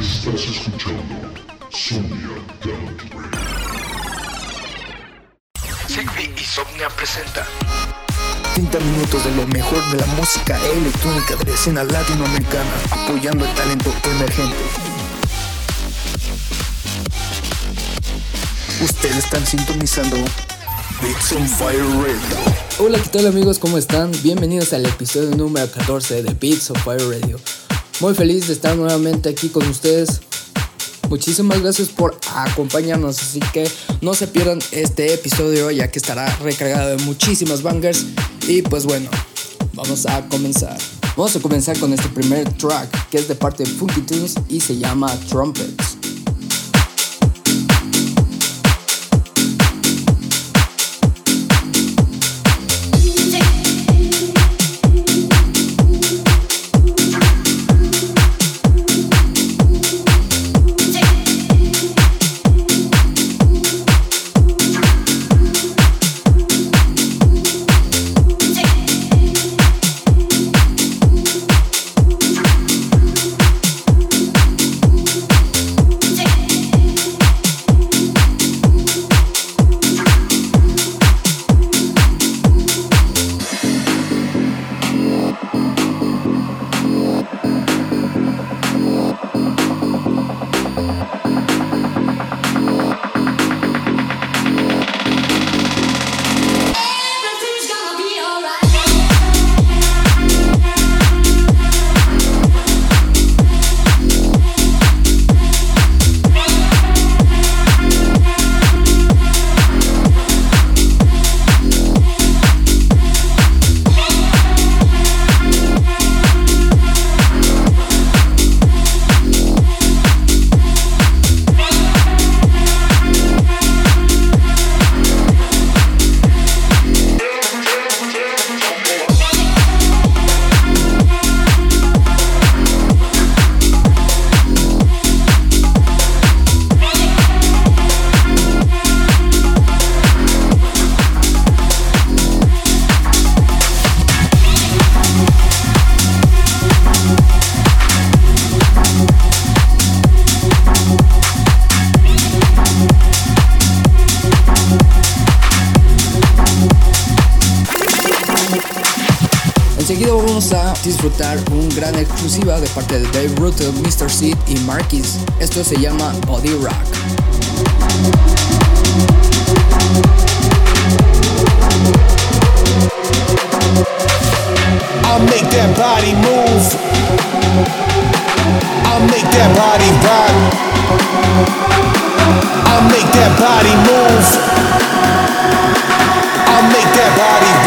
Estás escuchando Sonia Talent Radio. Sigby y Somnia presenta 30 minutos de lo mejor de la música electrónica de la escena latinoamericana, apoyando el talento emergente. Ustedes están sintonizando Beats on Fire Radio. Hola, ¿qué tal amigos? ¿Cómo están? Bienvenidos al episodio número 14 de Beats of Fire Radio. Muy feliz de estar nuevamente aquí con ustedes. Muchísimas gracias por acompañarnos, así que no se pierdan este episodio ya que estará recargado de muchísimas bangers. Y pues bueno, vamos a comenzar. Vamos a comenzar con este primer track que es de parte de Funky Tunes y se llama Trumpets. Enseguida vamos a disfrutar un gran exclusiva de parte de Dave Rutter, Mr. Seed y Marquis. Esto se llama Body Rock. I'll make that body move. I'll make that body rock. I'll make that body move. I'll make that body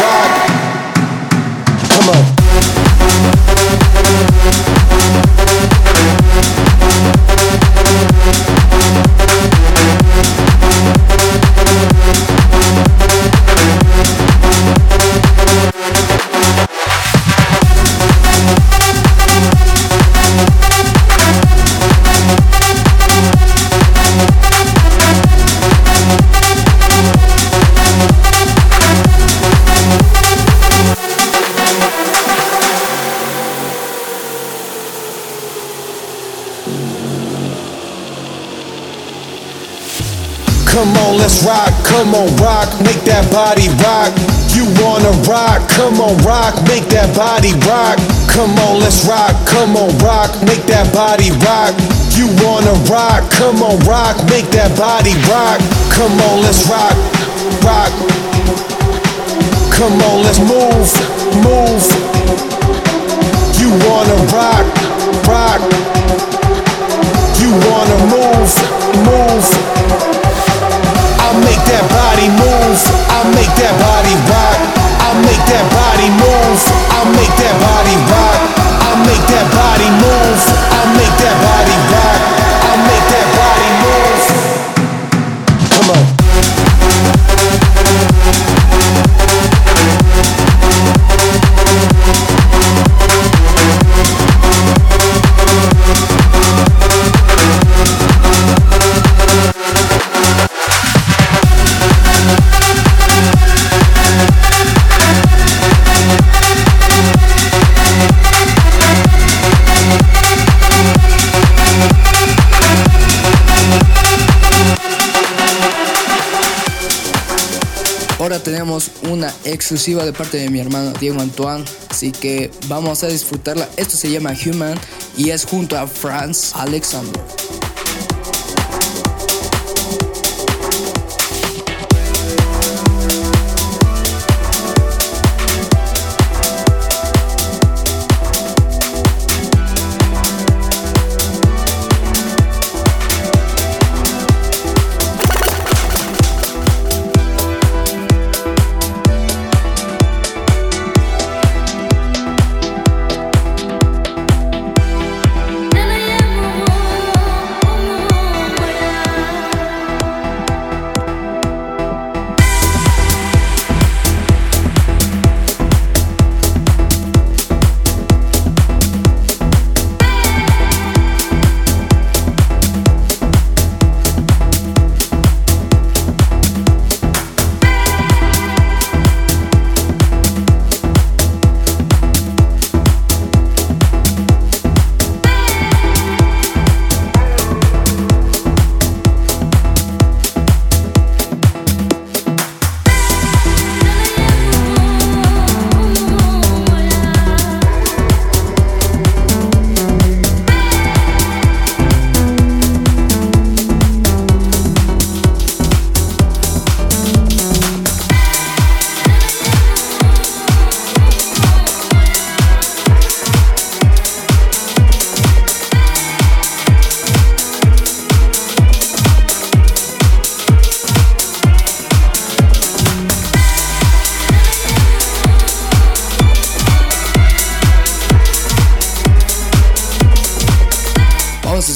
Come on, rock. Make that body rock. You wanna rock? Come on, rock. Make that body rock. Come on, let's rock. Come on, rock. Make that body rock. You wanna rock? Come on, rock. Make that body rock. Come on, let's rock. Rock. Come on, let's move. Move. You wanna rock? Rock. You wanna move? Move. I'll make that body move. I'll make that body rock. Exclusiva de parte de mi hermano Diego Antoine, así que vamos a disfrutarla. Esto se llama Human y es junto a Franz Alexander.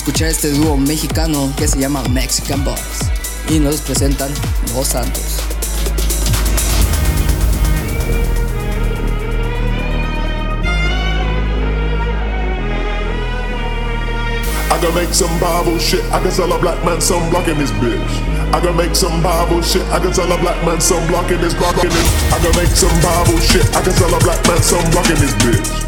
Escuchar este dúo mexicano que se llama Mexican Boys y nos presentan Los Santos. I can make some Bible shit. I can sell a black man some block in this bitch. I can make some Bible shit. I can sell a black man some block in this block in this. I can make some Bible shit. I can sell a black man some block in this bitch.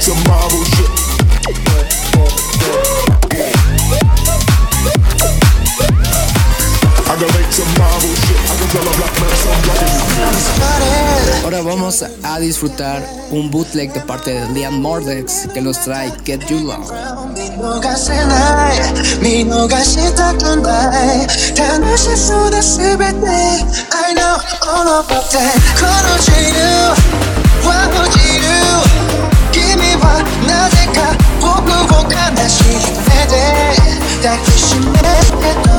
some Bible shit. I can make some Bible shit. I can tell a black man some black in Ahora vamos a disfrutar un bootleg de parte de Liam Mordex que nos trae Get You Long. 見逃せない見逃したくない楽しそうだ全て I know all about that この自由は落ちる 君はなぜか僕を悲しめて抱きしめてと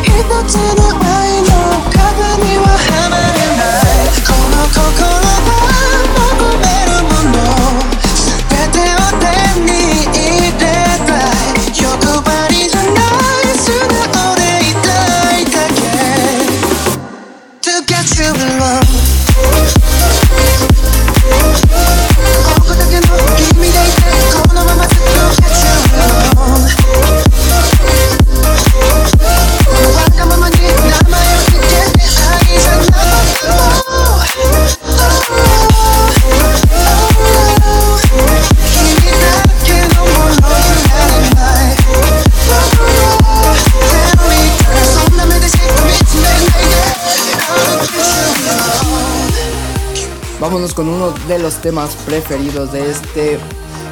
一つの愛の鏡は離れない。この心 Vámonos con uno de los temas preferidos de este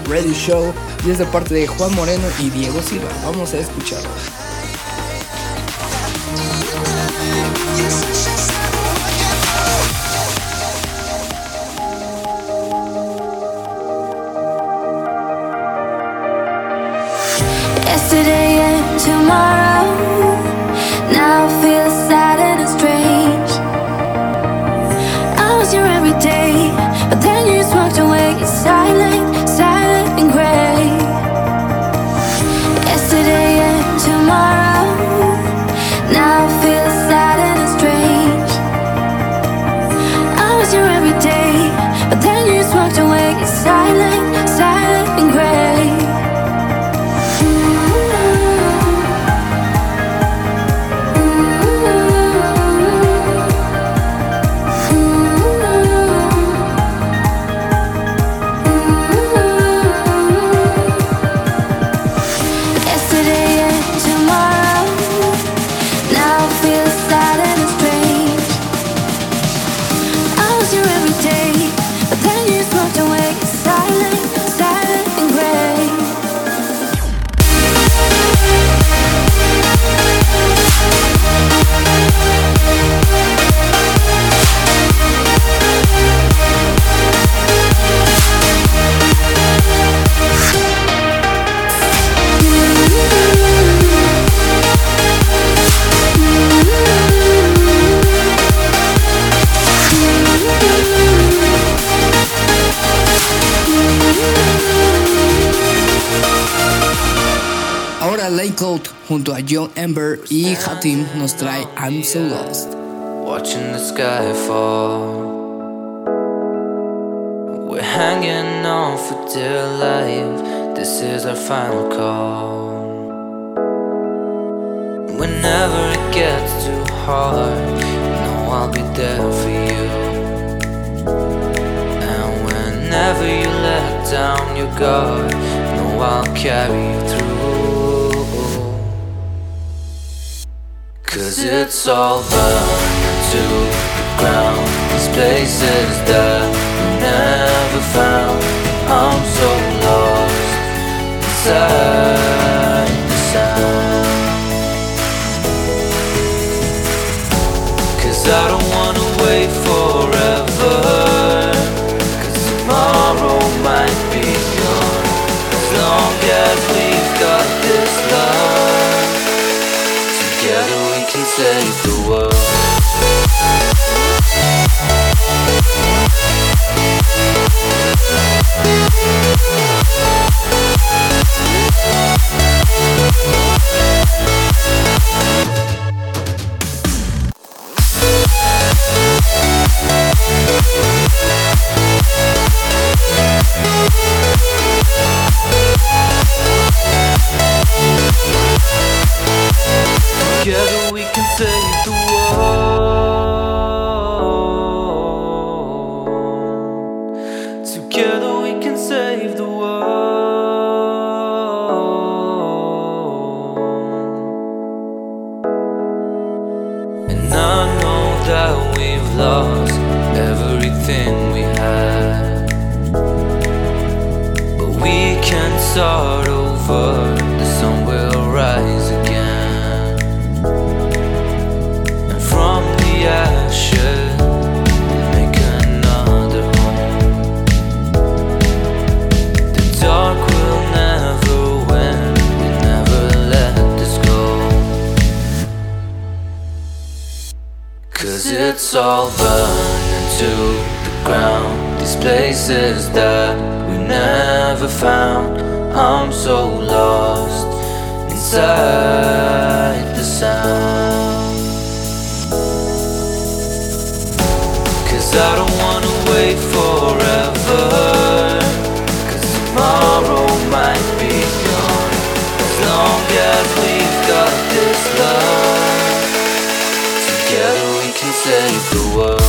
radio show y es de parte de Juan Moreno y Diego Silva. Vamos a escucharlo. Raincoat junto a John Ember y Hatim nos trae I'm So Lost. watching the sky fall. We're hanging on for dear life. This is our final call. Whenever it gets too hard, you know I'll be there for you. And whenever you let down your guard, you know I'll carry you through. Cause it's all burned to the ground. These places that we never found. I'm so lost inside the sound. Cause I don't wanna wait Together we can save the world. Cause I don't wanna wait forever. Cause tomorrow might be gone. As long as we've got this love. Together we can save the world.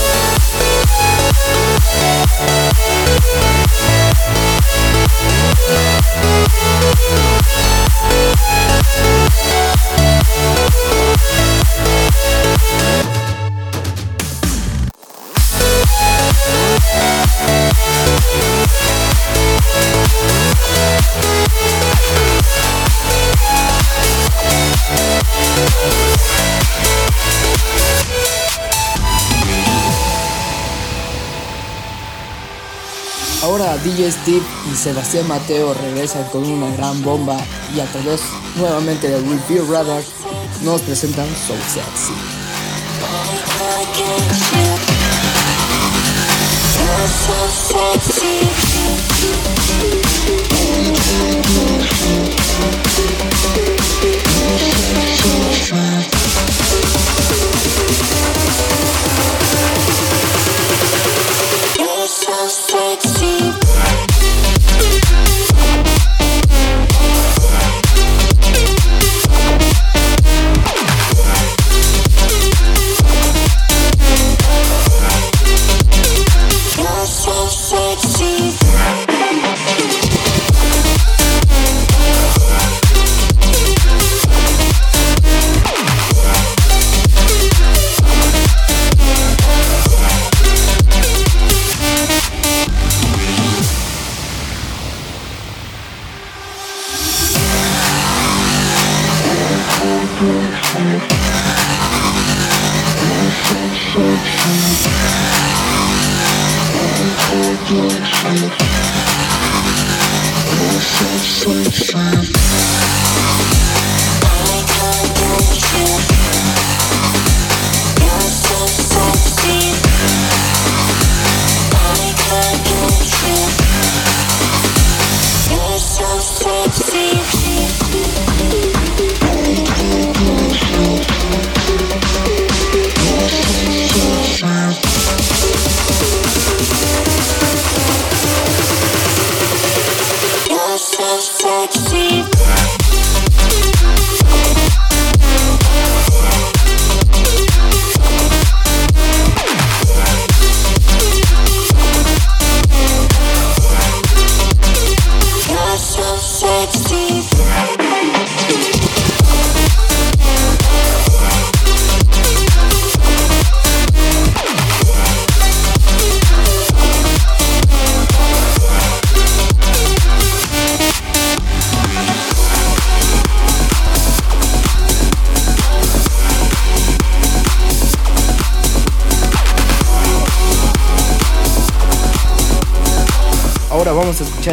Ahora DJ Steve y Sebastián Mateo regresan con una gran bomba y a través nuevamente de Review Radar nos presentan So Sexy. You're so sexy.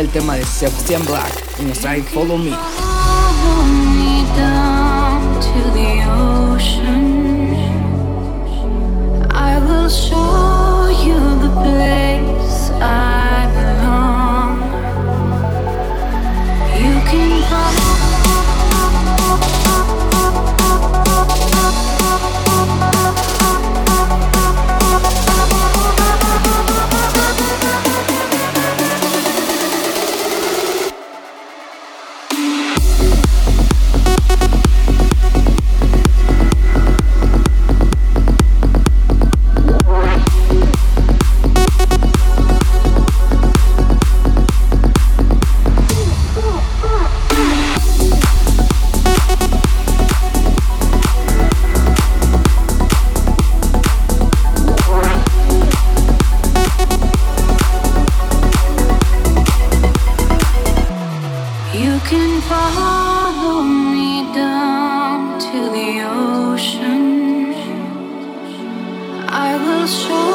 el tema de Sebastian Black y nos trae Follow Me. the ocean. I will show.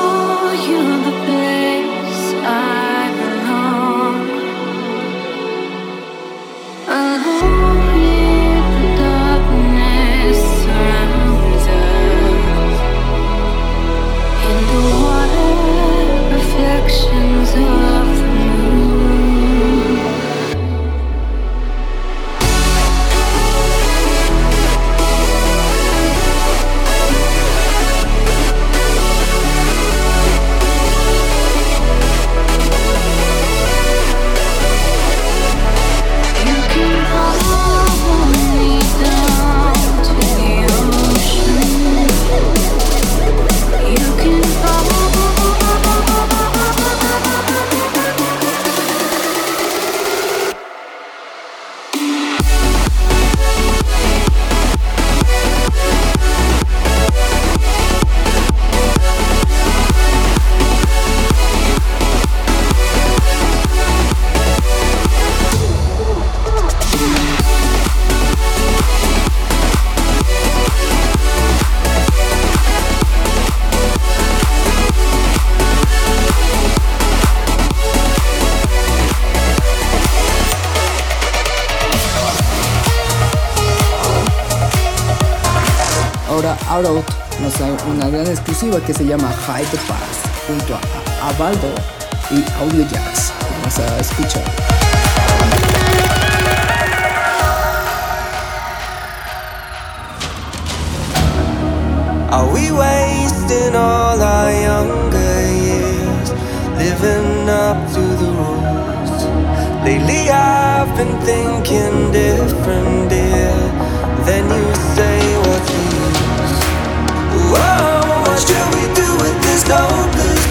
que se llama Hyde Pass junto a Avaldo y Audio Jazz. Vamos a escuchar. Are we wasting all our younger years living up to the rules? Lately I've been thinking different, dear, than you stole blue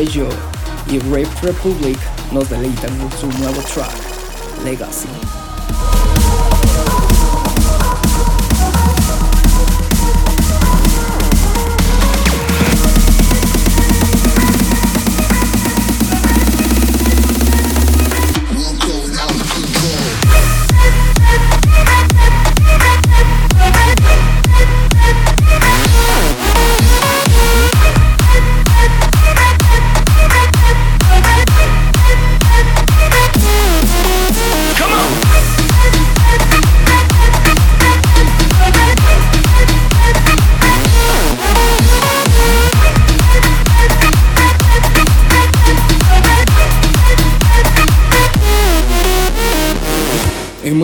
Leisure y Rape Republic nos deleitan con su nuevo track, Legacy.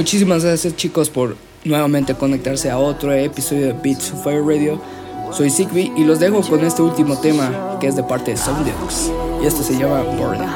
Muchísimas gracias chicos por nuevamente conectarse a otro episodio de Beats of Fire Radio. Soy Sigby y los dejo con este último tema que es de parte de Sounddex y esto se llama Burning.